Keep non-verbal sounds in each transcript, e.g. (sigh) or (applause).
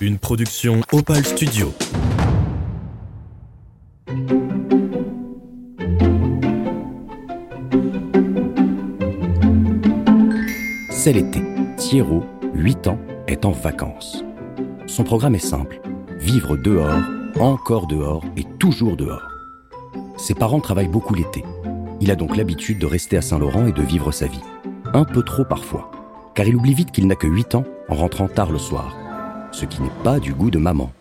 Une production Opal Studio. C'est l'été. Thierry, 8 ans, est en vacances. Son programme est simple. Vivre dehors, encore dehors et toujours dehors. Ses parents travaillent beaucoup l'été. Il a donc l'habitude de rester à Saint-Laurent et de vivre sa vie. Un peu trop parfois. Car il oublie vite qu'il n'a que 8 ans en rentrant tard le soir. Ce qui n'est pas du goût de maman.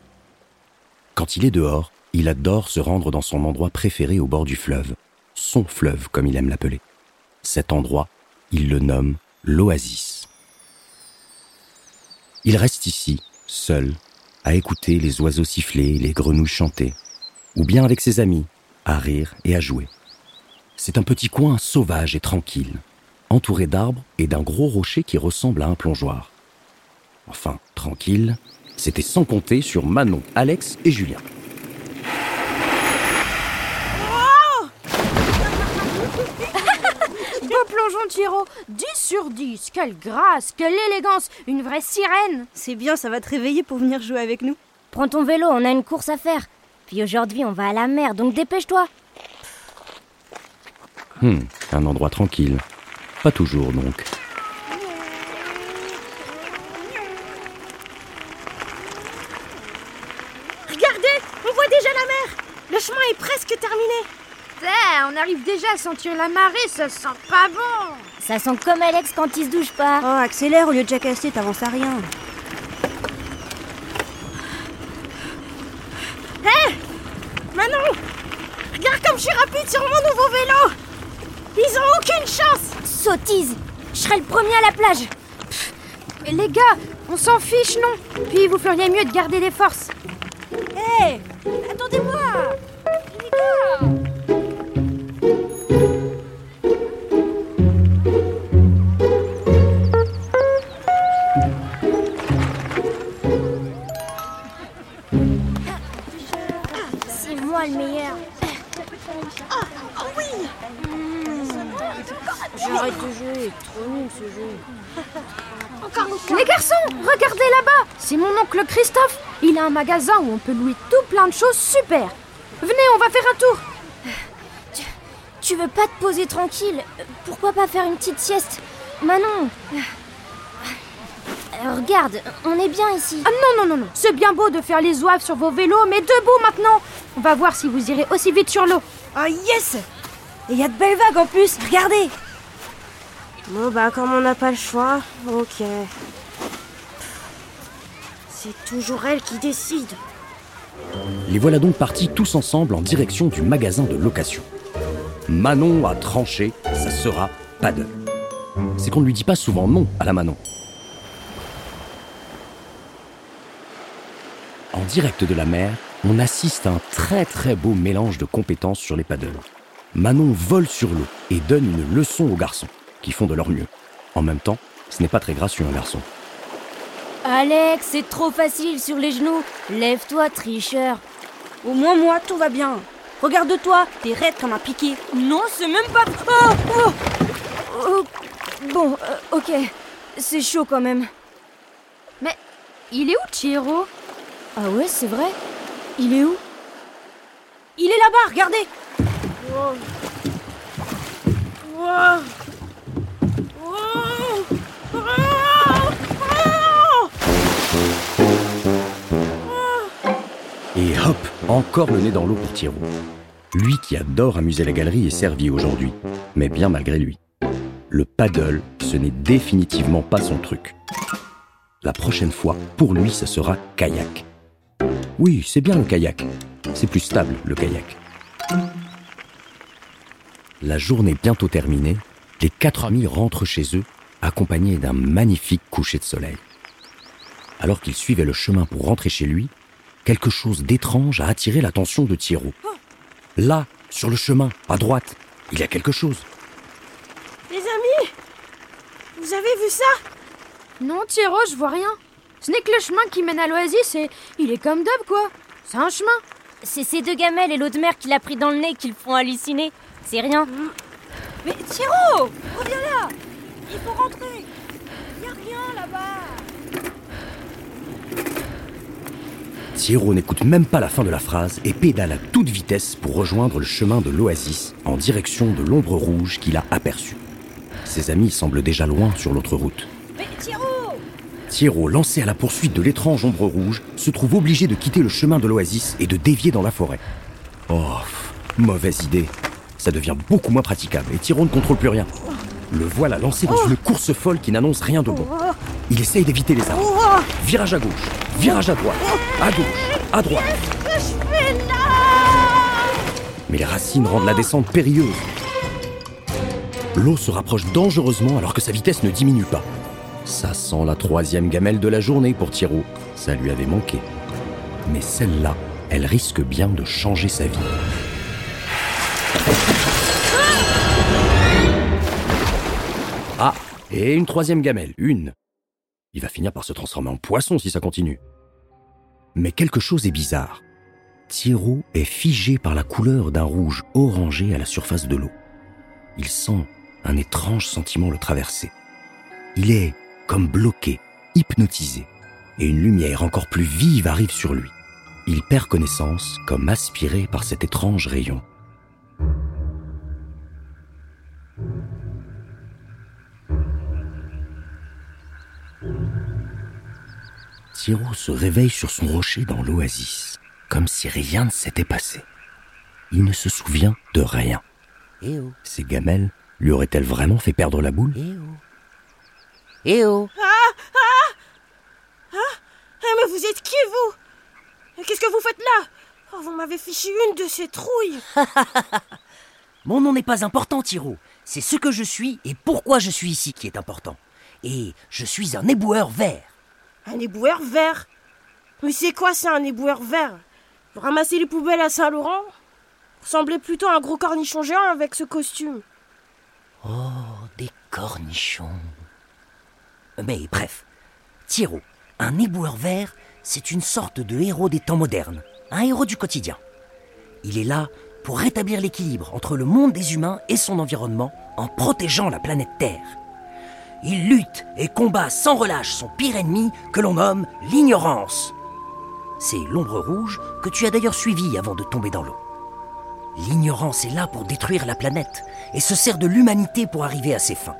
Quand il est dehors, il adore se rendre dans son endroit préféré au bord du fleuve. Son fleuve, comme il aime l'appeler. Cet endroit, il le nomme l'oasis. Il reste ici, seul, à écouter les oiseaux siffler, les grenouilles chanter, ou bien avec ses amis, à rire et à jouer. C'est un petit coin sauvage et tranquille, entouré d'arbres et d'un gros rocher qui ressemble à un plongeoir. Enfin, tranquille, c'était sans compter sur Manon, Alex et Julien. (laughs) Beau plongeon Tiro 10 sur 10 Quelle grâce, quelle élégance Une vraie sirène C'est bien, ça va te réveiller pour venir jouer avec nous. Prends ton vélo, on a une course à faire. Puis aujourd'hui, on va à la mer, donc dépêche-toi. Hmm, un endroit tranquille. Pas toujours donc. On arrive déjà à sentir la marée, ça sent pas bon Ça sent comme Alex quand il se douche pas. Oh, accélère au lieu de jacasser, t'avances à rien. Hé Manon Regarde comme je suis rapide sur mon nouveau vélo Ils ont aucune chance Sottise Je serai le premier à la plage. Mais les gars, on s'en fiche, non? Puis vous feriez mieux de garder les forces. Hé Attendez-moi C'est mon oncle Christophe. Il a un magasin où on peut louer tout plein de choses super. Venez, on va faire un tour. Tu veux pas te poser tranquille Pourquoi pas faire une petite sieste? Manon Euh, Regarde, on est bien ici. Ah non, non, non, non. C'est bien beau de faire les oeufs sur vos vélos, mais debout maintenant. On va voir si vous irez aussi vite sur l'eau. Oh yes Et y a de belles vagues en plus, regardez Bon bah comme on n'a pas le choix, ok. C'est toujours elle qui décide. Les voilà donc partis tous ensemble en direction du magasin de location. Manon a tranché, ça sera paddle. C'est qu'on ne lui dit pas souvent non à la Manon. En direct de la mer, on assiste à un très très beau mélange de compétences sur les paddles. Manon vole sur l'eau et donne une leçon aux garçons, qui font de leur mieux. En même temps, ce n'est pas très gracieux un garçon. Alex, c'est trop facile sur les genoux. Lève-toi, tricheur. Au moins moi, tout va bien. Regarde-toi, t'es raide comme un piqué. Non, c'est même pas. Oh, oh. Oh, Bon, euh, ok. C'est chaud quand même. Mais il est où Chiro Ah ouais, c'est vrai. Il est où? Il est là-bas, regardez Et encore le nez dans l'eau pour Thierry. Lui qui adore amuser la galerie est servi aujourd'hui, mais bien malgré lui. Le paddle, ce n'est définitivement pas son truc. La prochaine fois, pour lui, ce sera kayak. Oui, c'est bien le kayak. C'est plus stable, le kayak. La journée bientôt terminée, les quatre amis rentrent chez eux, accompagnés d'un magnifique coucher de soleil. Alors qu'il suivait le chemin pour rentrer chez lui, quelque chose d'étrange a attiré l'attention de Thierry. Là, sur le chemin, à droite, il y a quelque chose. Les amis Vous avez vu ça? Non, Thierry, je vois rien. Ce n'est que le chemin qui mène à l'oasis et il est comme d'hab, quoi. C'est un chemin. C'est ces deux gamelles et l'eau de mer qu'il a pris dans le nez qui le font halluciner. C'est rien. Mais Thiro Reviens là Il faut rentrer Y a rien là-bas Thierry n'écoute même pas la fin de la phrase et pédale à toute vitesse pour rejoindre le chemin de l'oasis en direction de l'ombre rouge qu'il a aperçue. Ses amis semblent déjà loin sur l'autre route. Mais lancé à la poursuite de l'étrange ombre rouge, se trouve obligé de quitter le chemin de l'oasis et de dévier dans la forêt. Oh, mauvaise idée. Ça devient beaucoup moins praticable et Thierry ne contrôle plus rien. Le voilà lancé dans une course folle qui n'annonce rien de bon. Il essaye d'éviter les arbres. Virage à gauche, virage à droite, à gauche, à droite. Mais les racines rendent la descente périlleuse. L'eau se rapproche dangereusement alors que sa vitesse ne diminue pas. Ça sent la troisième gamelle de la journée pour Thierry. Ça lui avait manqué. Mais celle-là, elle risque bien de changer sa vie. Ah, et une troisième gamelle, une. Il va finir par se transformer en poisson si ça continue. Mais quelque chose est bizarre. Thierry est figé par la couleur d'un rouge orangé à la surface de l'eau. Il sent un étrange sentiment le traverser. Il est comme bloqué, hypnotisé, et une lumière encore plus vive arrive sur lui. Il perd connaissance comme aspiré par cet étrange rayon. Thierry se réveille sur son rocher dans l'oasis, comme si rien ne s'était passé. Il ne se souvient de rien. Eh oh, Ces gamelles lui auraient-elles vraiment fait perdre la boule? Eh oh. Eh oh Eh, mais vous êtes qui, vous? Qu'est-ce que vous faites là? Oh, vous m'avez fichu une de ces trouilles (laughs) Mon nom n'est pas important, Thiro. C'est ce que je suis et pourquoi je suis ici qui est important. Et je suis un éboueur vert. Un éboueur vert Mais c'est quoi ça, un éboueur vert? Vous ramassez les poubelles à Saint-Laurent? Vous ressemblez plutôt à un gros cornichon géant avec ce costume. Oh, des cornichons. Mais bref, Thiro, un éboueur vert, c'est une sorte de héros des temps modernes, un héros du quotidien. Il est là pour rétablir l'équilibre entre le monde des humains et son environnement en protégeant la planète Terre. Il lutte et combat sans relâche son pire ennemi que l'on nomme l'ignorance. C'est l'ombre rouge que tu as d'ailleurs suivi avant de tomber dans l'eau. L'ignorance est là pour détruire la planète et se sert de l'humanité pour arriver à ses fins.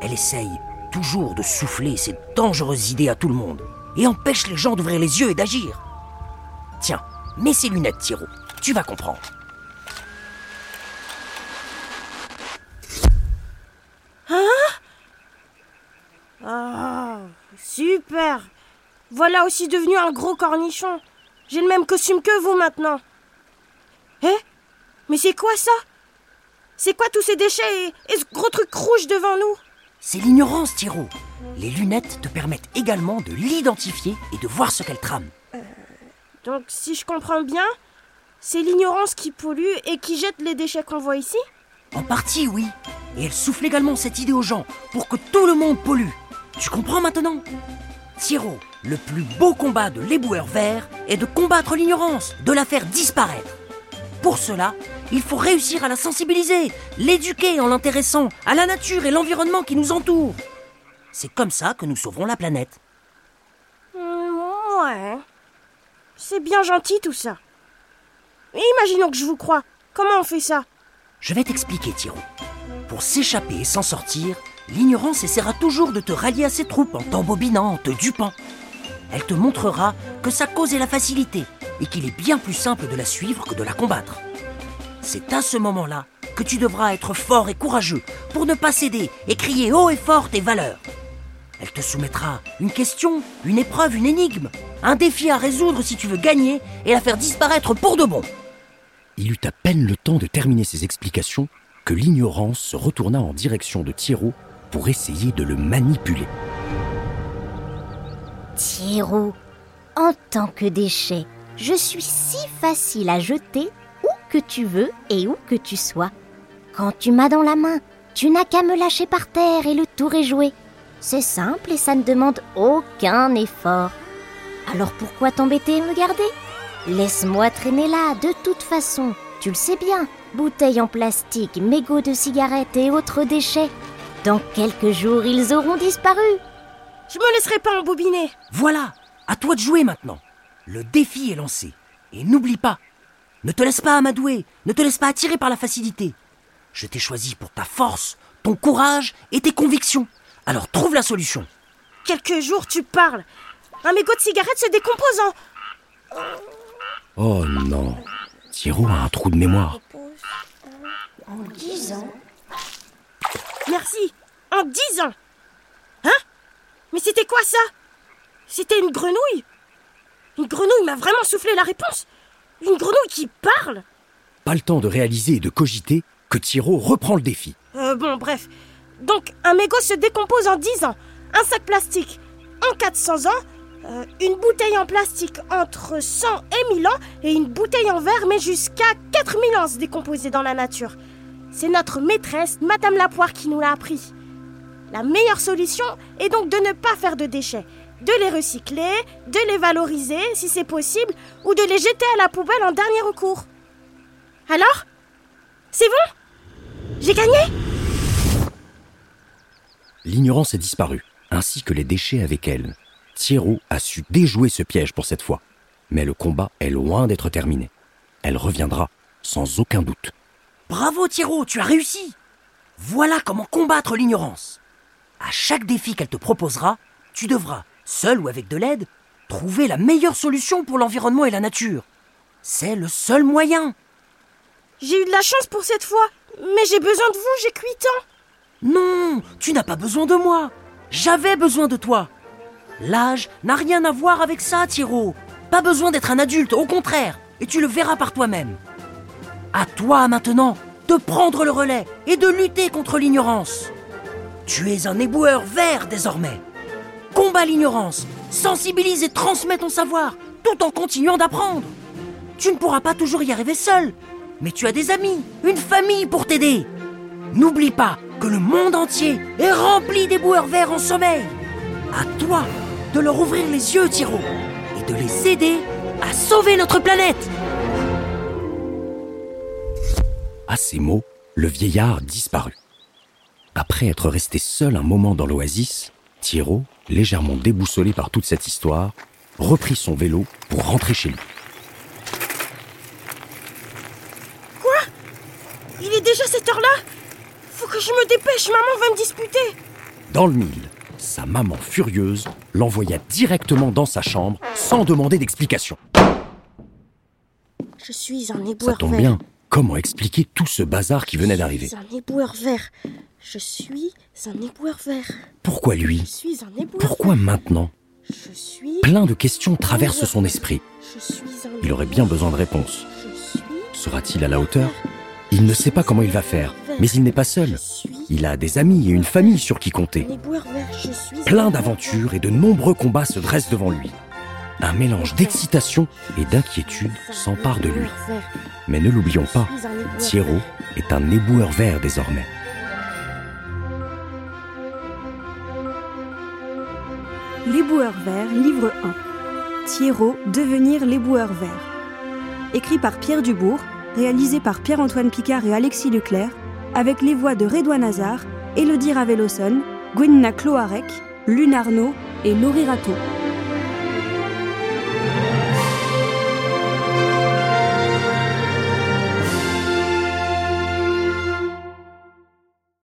Elle essaye toujours de souffler ses dangereuses idées à tout le monde et empêche les gens d'ouvrir les yeux et d'agir. Tiens, mets ces lunettes, Thiro. Tu vas comprendre. Ah, super Voilà aussi devenu un gros cornichon. J'ai le même costume que vous maintenant. Eh Mais c'est quoi ça? C'est quoi tous ces déchets et, et ce gros truc rouge devant nous? C'est l'ignorance, Thiro. Les lunettes te permettent également de l'identifier et de voir ce qu'elle trame. Donc, si je comprends bien, c'est l'ignorance qui pollue et qui jette les déchets qu'on voit ici? En partie, oui. Et elle souffle également cette idée aux gens pour que tout le monde pollue. Tu comprends maintenant? Thiro, le plus beau combat de l'éboueur vert est de combattre l'ignorance, de la faire disparaître. Pour cela, il faut réussir à la sensibiliser, l'éduquer en l'intéressant à la nature et l'environnement qui nous entoure. C'est comme ça que nous sauverons la planète. Hmm, Ouais. C'est bien gentil tout ça. Mais imaginons que je vous crois. Comment on fait ça? Je vais t'expliquer, Thiro. Pour s'échapper et s'en sortir, l'ignorance essaiera toujours de te rallier à ses troupes en t'embobinant, en te dupant. Elle te montrera que sa cause est la facilité et qu'il est bien plus simple de la suivre que de la combattre. C'est à ce moment-là que tu devras être fort et courageux pour ne pas céder et crier haut et fort tes valeurs. Elle te soumettra une question, une épreuve, une énigme, un défi à résoudre si tu veux gagner et la faire disparaître pour de bon. Il eut à peine le temps de terminer ses explications que l'ignorance se retourna en direction de Thierry pour essayer de le manipuler. Thierry, en tant que déchet, je suis si facile à jeter où que tu veux et où que tu sois. Quand tu m'as dans la main, tu n'as qu'à me lâcher par terre et le tour est joué. C'est simple et ça ne demande aucun effort. Alors pourquoi t'embêter et me garder? Laisse-moi traîner là, de toute façon. Tu le sais bien, bouteilles en plastique, mégots de cigarettes et autres déchets. Dans quelques jours, ils auront disparu. Je me laisserai pas embobiner. Voilà, à toi de jouer maintenant. Le défi est lancé. Et n'oublie pas, ne te laisse pas amadouer, ne te laisse pas attirer par la facilité. Je t'ai choisi pour ta force, ton courage et tes convictions. Alors trouve la solution. Quelques jours, tu parles. Un mégot de cigarette se décompose en... Oh non, Thiro a un trou de mémoire. En dix ans, Merci. En dix ans. Hein? Mais c'était quoi ça? C'était une grenouille Une grenouille m'a vraiment soufflé la réponse Une grenouille qui parle Pas le temps de réaliser et de cogiter que Thiro reprend le défi. Euh, bon, bref. Donc, un mégot se décompose en 10 ans. Un sac plastique en 400 ans. euh, une bouteille en plastique entre 100 et 1000 ans. Et une bouteille en verre, mais jusqu'à 4000 ans se décomposer dans la nature. C'est notre maîtresse, Madame Lapoire, qui nous l'a appris. La meilleure solution est donc de ne pas faire de déchets. De les recycler, de les valoriser si c'est possible, ou de les jeter à la poubelle en dernier recours. Alors C'est bon? J'ai gagné? L'ignorance est disparue, ainsi que les déchets avec elle. Thierry a su déjouer ce piège pour cette fois. Mais le combat est loin d'être terminé. Elle reviendra, sans aucun doute. Bravo Thierry, tu as réussi. Voilà comment combattre l'ignorance. À chaque défi qu'elle te proposera, tu devras, seul ou avec de l'aide, trouver la meilleure solution pour l'environnement et la nature. C'est le seul moyen. J'ai eu de la chance pour cette fois, mais j'ai besoin de vous, j'ai 8 ans. Non, tu n'as pas besoin de moi. J'avais besoin de toi. L'âge n'a rien à voir avec ça, Thiro. Pas besoin d'être un adulte, au contraire, et tu le verras par toi-même. À toi maintenant de prendre le relais et de lutter contre l'ignorance. Tu es un éboueur vert désormais. Combat l'ignorance, sensibilise et transmets ton savoir, tout en continuant d'apprendre. Tu ne pourras pas toujours y arriver seul, mais tu as des amis, une famille pour t'aider. N'oublie pas que le monde entier est rempli d'éboueurs verts en sommeil. À toi de leur ouvrir les yeux, Thiro, et de les aider à sauver notre planète. À ces mots, le vieillard disparut. Après être resté seul un moment dans l'oasis, Thierry, légèrement déboussolé par toute cette histoire, reprit son vélo pour rentrer chez lui. Il est déjà cette heure-là? Faut que je me dépêche, maman va me disputer. Dans le mille, sa maman furieuse l'envoya directement dans sa chambre sans demander d'explication. Je suis un Ça éboueur tombe vert. bien. Comment expliquer tout ce bazar qui venait Je d'arriver suis un éboueur vert. Je suis un éboueur vert. Pourquoi Je lui suis un éboueur Pourquoi vert. maintenant Je suis. Plein de questions traversent son esprit. Je suis un Il aurait bien besoin de réponses. Sera-t-il à la hauteur Il ne sait pas comment il va faire, mais il n'est pas seul. Il a des amis et une famille sur qui compter. Plein d'aventures et de nombreux combats se dressent devant lui. Un mélange d'excitation et d'inquiétude s'empare de lui. Mais ne l'oublions pas, vert. est un éboueur vert désormais. L'éboueur vert, livre 1. Thierry, devenir l'éboueur vert. Écrit par Pierre Dubourg, réalisé par Pierre-Antoine Picard et Alexis Leclerc, avec les voix de Redouane Hazard, Elodie Raveloson, Gwenna Cloarec, Lune Arnaud et Laurie Rateau.